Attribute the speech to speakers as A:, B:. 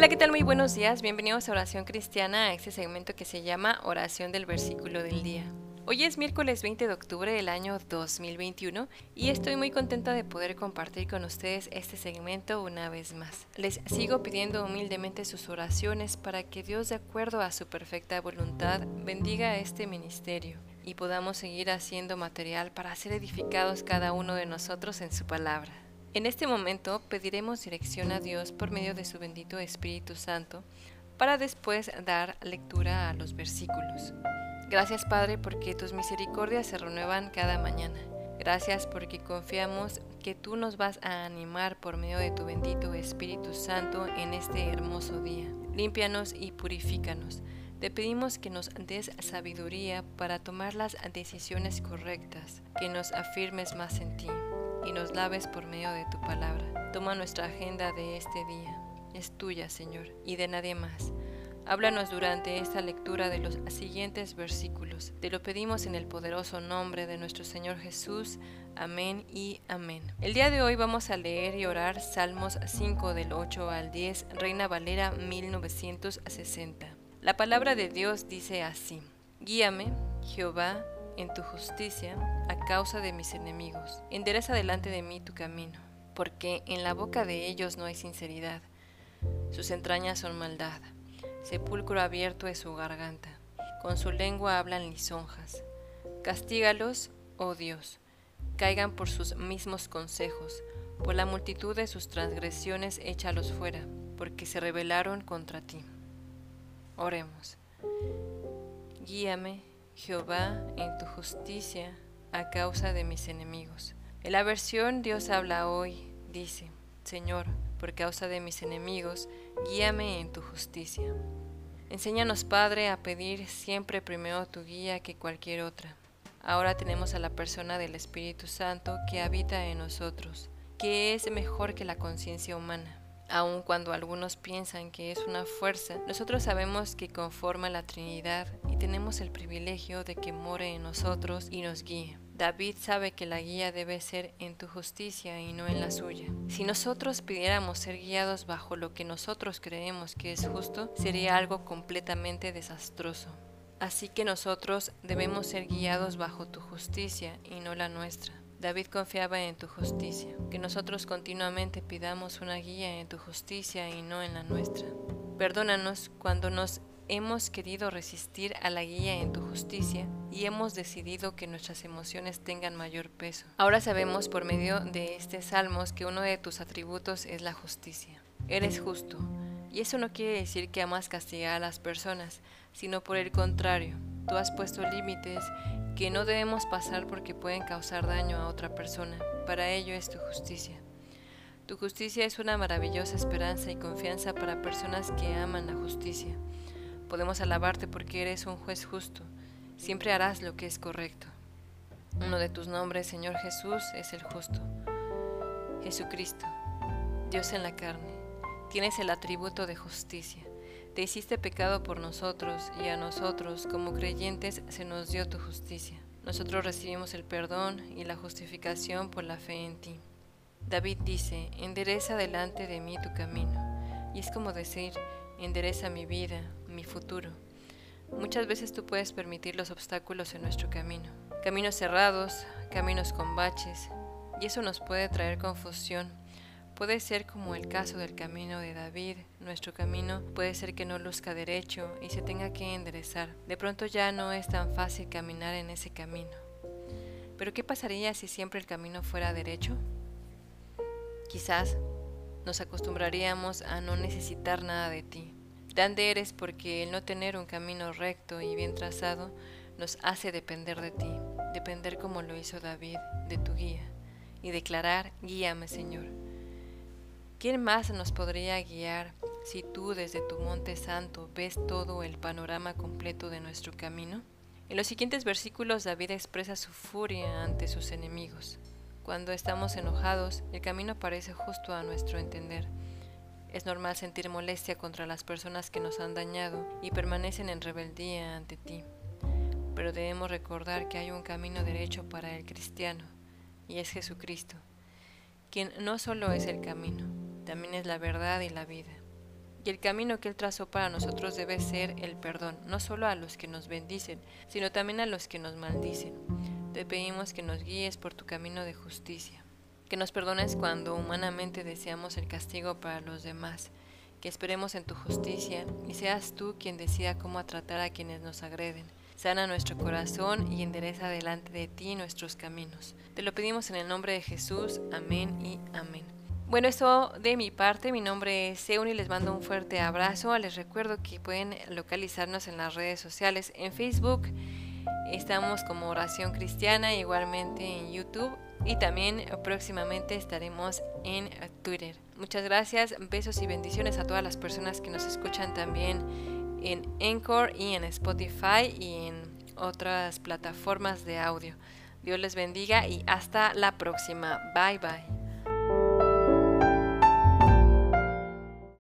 A: Hola, ¿qué tal? Muy buenos días. Bienvenidos a Oración Cristiana, a este segmento que se llama Oración del Versículo del Día. Hoy es miércoles 20 de octubre del año 2021 y estoy muy contenta de poder compartir con ustedes este segmento una vez más. Les sigo pidiendo humildemente sus oraciones para que Dios, de acuerdo a su perfecta voluntad, bendiga este ministerio y podamos seguir haciendo material para ser edificados cada uno de nosotros en su palabra. En este momento pediremos dirección a Dios por medio de su bendito Espíritu Santo para después dar lectura a los versículos. Gracias Padre porque tus misericordias se renuevan cada mañana. Gracias porque confiamos que tú nos vas a animar por medio de tu bendito Espíritu Santo en este hermoso día. Límpianos y purifícanos. Te pedimos que nos des sabiduría para tomar las decisiones correctas, que nos afirmes más en ti y nos laves por medio de tu palabra. Toma nuestra agenda de este día. Es tuya, Señor, y de nadie más. Háblanos durante esta lectura de los siguientes versículos. Te lo pedimos en el poderoso nombre de nuestro Señor Jesús. Amén y amén. El día de hoy vamos a leer y orar Salmos 5 del 8 al 10, Reina Valera 1960. La palabra de Dios dice así. Guíame, Jehová, en tu justicia a causa de mis enemigos. Endereza delante de mí tu camino, porque en la boca de ellos no hay sinceridad. Sus entrañas son maldad. Sepulcro abierto es su garganta. Con su lengua hablan lisonjas. Castígalos, oh Dios. Caigan por sus mismos consejos. Por la multitud de sus transgresiones échalos fuera, porque se rebelaron contra ti. Oremos. Guíame, Jehová, en tu justicia a causa de mis enemigos. En la versión Dios habla hoy, dice, Señor, por causa de mis enemigos, guíame en tu justicia. Enséñanos, Padre, a pedir siempre primero tu guía que cualquier otra. Ahora tenemos a la persona del Espíritu Santo que habita en nosotros, que es mejor que la conciencia humana. Aun cuando algunos piensan que es una fuerza, nosotros sabemos que conforma la Trinidad y tenemos el privilegio de que more en nosotros y nos guíe. David sabe que la guía debe ser en tu justicia y no en la suya. Si nosotros pidiéramos ser guiados bajo lo que nosotros creemos que es justo, sería algo completamente desastroso. Así que nosotros debemos ser guiados bajo tu justicia y no la nuestra. David confiaba en tu justicia, que nosotros continuamente pidamos una guía en tu justicia y no en la nuestra. Perdónanos cuando nos hemos querido resistir a la guía en tu justicia y hemos decidido que nuestras emociones tengan mayor peso. Ahora sabemos por medio de este salmos que uno de tus atributos es la justicia. Eres justo, y eso no quiere decir que amas castigar a las personas, sino por el contrario, tú has puesto límites que no debemos pasar porque pueden causar daño a otra persona. Para ello es tu justicia. Tu justicia es una maravillosa esperanza y confianza para personas que aman la justicia. Podemos alabarte porque eres un juez justo. Siempre harás lo que es correcto. Uno de tus nombres, Señor Jesús, es el justo. Jesucristo, Dios en la carne, tienes el atributo de justicia. Te hiciste pecado por nosotros y a nosotros como creyentes se nos dio tu justicia. Nosotros recibimos el perdón y la justificación por la fe en ti. David dice, endereza delante de mí tu camino. Y es como decir, endereza mi vida, mi futuro. Muchas veces tú puedes permitir los obstáculos en nuestro camino. Caminos cerrados, caminos con baches, y eso nos puede traer confusión Puede ser como el caso del camino de David, nuestro camino puede ser que no luzca derecho y se tenga que enderezar. De pronto ya no es tan fácil caminar en ese camino. Pero ¿qué pasaría si siempre el camino fuera derecho? Quizás nos acostumbraríamos a no necesitar nada de ti. Grande eres porque el no tener un camino recto y bien trazado nos hace depender de ti, depender como lo hizo David, de tu guía, y declarar, guíame Señor. ¿Quién más nos podría guiar si tú desde tu monte santo ves todo el panorama completo de nuestro camino? En los siguientes versículos David expresa su furia ante sus enemigos. Cuando estamos enojados, el camino parece justo a nuestro entender. Es normal sentir molestia contra las personas que nos han dañado y permanecen en rebeldía ante ti. Pero debemos recordar que hay un camino derecho para el cristiano, y es Jesucristo, quien no solo es el camino, también es la verdad y la vida. Y el camino que Él trazó para nosotros debe ser el perdón, no solo a los que nos bendicen, sino también a los que nos maldicen. Te pedimos que nos guíes por tu camino de justicia, que nos perdones cuando humanamente deseamos el castigo para los demás, que esperemos en tu justicia y seas tú quien decida cómo tratar a quienes nos agreden. Sana nuestro corazón y endereza delante de ti nuestros caminos. Te lo pedimos en el nombre de Jesús. Amén y amén. Bueno, esto de mi parte, mi nombre es Seun y les mando un fuerte abrazo. Les recuerdo que pueden localizarnos en las redes sociales, en Facebook, estamos como Oración Cristiana, igualmente en YouTube y también próximamente estaremos en Twitter. Muchas gracias, besos y bendiciones a todas las personas que nos escuchan también en Encore y en Spotify y en otras plataformas de audio. Dios les bendiga y hasta la próxima. Bye bye.